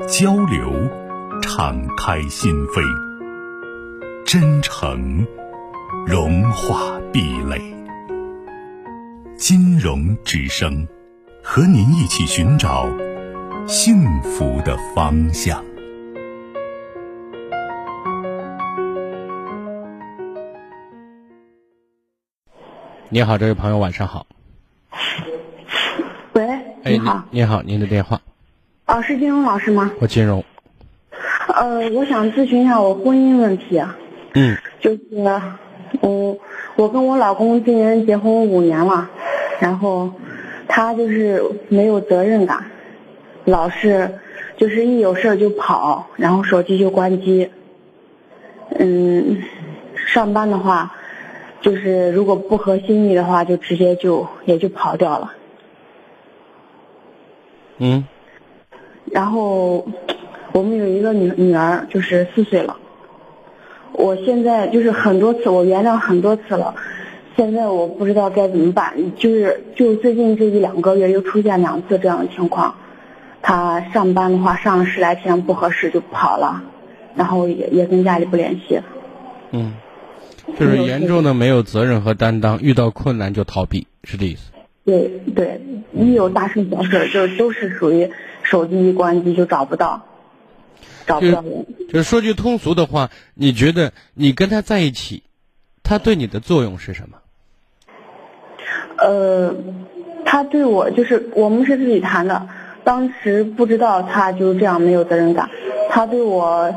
交流，敞开心扉；真诚，融化壁垒。金融之声，和您一起寻找幸福的方向。你好，这位朋友，晚上好。喂，你好，你好，您的电话。哦，是金融老师吗？我金融。呃，我想咨询一下我婚姻问题。嗯。就是，嗯，我跟我老公今年结婚五年了，然后他就是没有责任感，老是就是一有事就跑，然后手机就关机。嗯，上班的话，就是如果不合心意的话，就直接就也就跑掉了。嗯。然后，我们有一个女女儿，就是四岁了。我现在就是很多次，我原谅很多次了，现在我不知道该怎么办。就是就最近这一两个月又出现两次这样的情况，他上班的话上了十来天不合适就跑了，然后也也跟家里不联系。嗯，就是严重的没有责任和担当，遇到困难就逃避，是这意思。对对，一有大事小事就都是属于。手机一关机就找不到，找不到人。就说句通俗的话，你觉得你跟他在一起，他对你的作用是什么？呃，他对我就是我们是自己谈的，当时不知道他就是这样没有责任感。他对我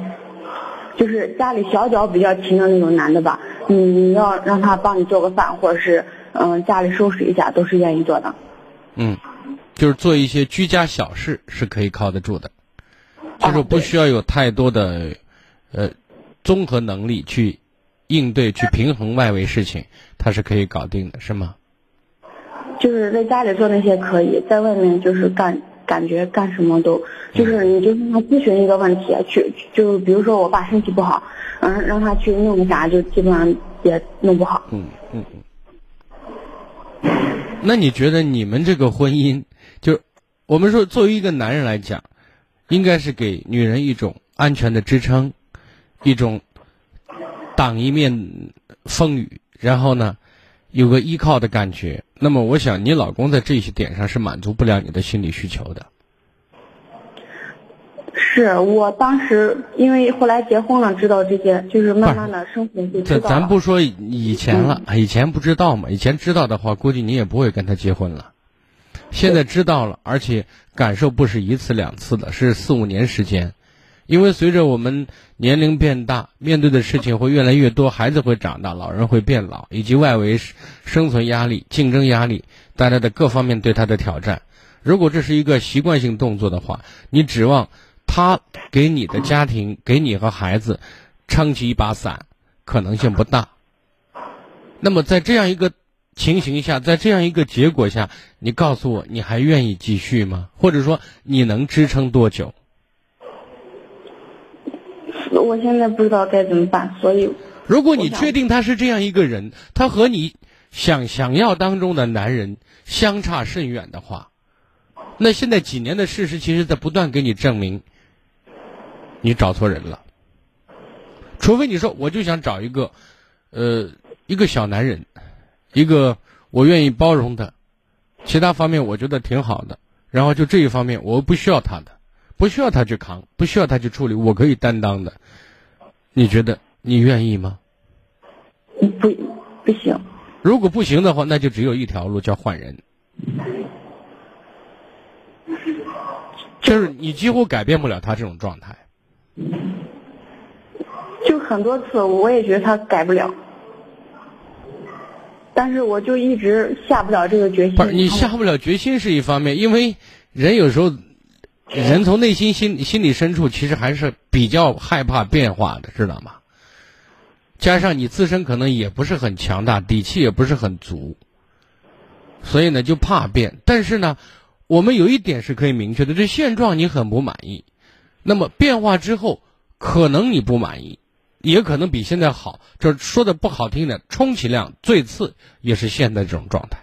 就是家里小脚比较勤的那种男的吧，你你要让他帮你做个饭，或者是嗯家里收拾一下，都是愿意做的。嗯。就是做一些居家小事是可以靠得住的，就是不需要有太多的呃综合能力去应对、去平衡外围事情，他是可以搞定的，是吗？就是在家里做那些可以，在外面就是干，感觉干什么都就是你就让他咨询一个问题，去就比如说我爸身体不好，嗯，让他去弄个啥，就基本上也弄不好。嗯嗯嗯。那你觉得你们这个婚姻？就我们说，作为一个男人来讲，应该是给女人一种安全的支撑，一种挡一面风雨，然后呢，有个依靠的感觉。那么，我想你老公在这些点上是满足不了你的心理需求的。是我当时因为后来结婚了，知道这些，就是慢慢的生活就知道咱不说以前了，以前不知道嘛？以前知道的话，估计你也不会跟他结婚了。现在知道了，而且感受不是一次两次的，是四五年时间。因为随着我们年龄变大，面对的事情会越来越多，孩子会长大，老人会变老，以及外围生存压力、竞争压力带来的各方面对他的挑战。如果这是一个习惯性动作的话，你指望他给你的家庭、给你和孩子撑起一把伞，可能性不大。那么在这样一个。情形下，在这样一个结果下，你告诉我，你还愿意继续吗？或者说，你能支撑多久？我现在不知道该怎么办，所以。如果你确定他是这样一个人，他和你想想要当中的男人相差甚远的话，那现在几年的事实，其实在不断给你证明，你找错人了。除非你说，我就想找一个，呃，一个小男人。一个我愿意包容的，其他方面我觉得挺好的，然后就这一方面我不需要他的，不需要他去扛，不需要他去处理，我可以担当的。你觉得你愿意吗？不，不行。如果不行的话，那就只有一条路，叫换人。就是你几乎改变不了他这种状态。就很多次，我也觉得他改不了。但是我就一直下不了这个决心。不是你下不了决心是一方面，因为人有时候人从内心心心理深处其实还是比较害怕变化的，知道吗？加上你自身可能也不是很强大，底气也不是很足，所以呢就怕变。但是呢，我们有一点是可以明确的，这现状你很不满意，那么变化之后可能你不满意，也可能比现在好。就是说的不好听点，充其量最次也是现在这种状态。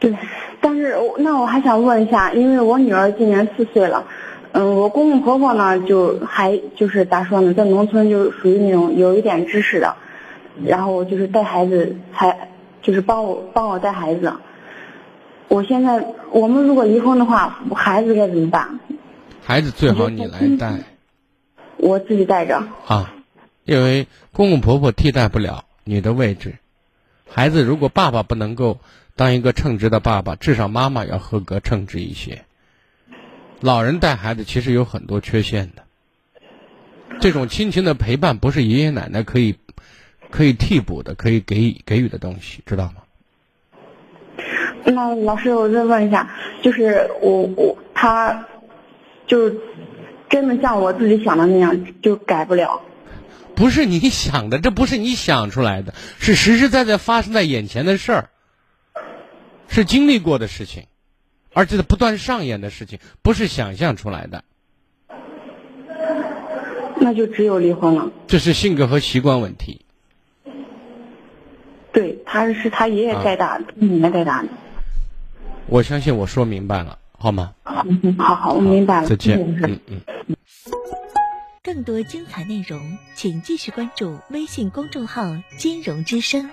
对，但是我那我还想问一下，因为我女儿今年四岁了，嗯，我公公婆婆呢就还就是咋说呢，在农村就属于那种有一点知识的，然后就是带孩子还就是帮我帮我带孩子。我现在我们如果离婚的话，孩子该怎么办？孩子最好你来带我自己带着。啊，因为公公婆婆替代不了你的位置。孩子如果爸爸不能够当一个称职的爸爸，至少妈妈要合格称职一些。老人带孩子其实有很多缺陷的，这种亲情的陪伴不是爷爷奶奶可以可以替补的，可以给予给予的东西，知道吗？那老师，我再问一下，就是我我他，就是真的像我自己想的那样，就改不了。不是你想的，这不是你想出来的，是实实在在发生在眼前的事儿，是经历过的事情，而且在不断上演的事情，不是想象出来的。那就只有离婚了。这是性格和习惯问题。对，他是他爷爷带大的，奶奶带大的。我相信我说明白了，好吗？好好，我明白了。再见。嗯嗯。更多精彩内容，请继续关注微信公众号“金融之声”。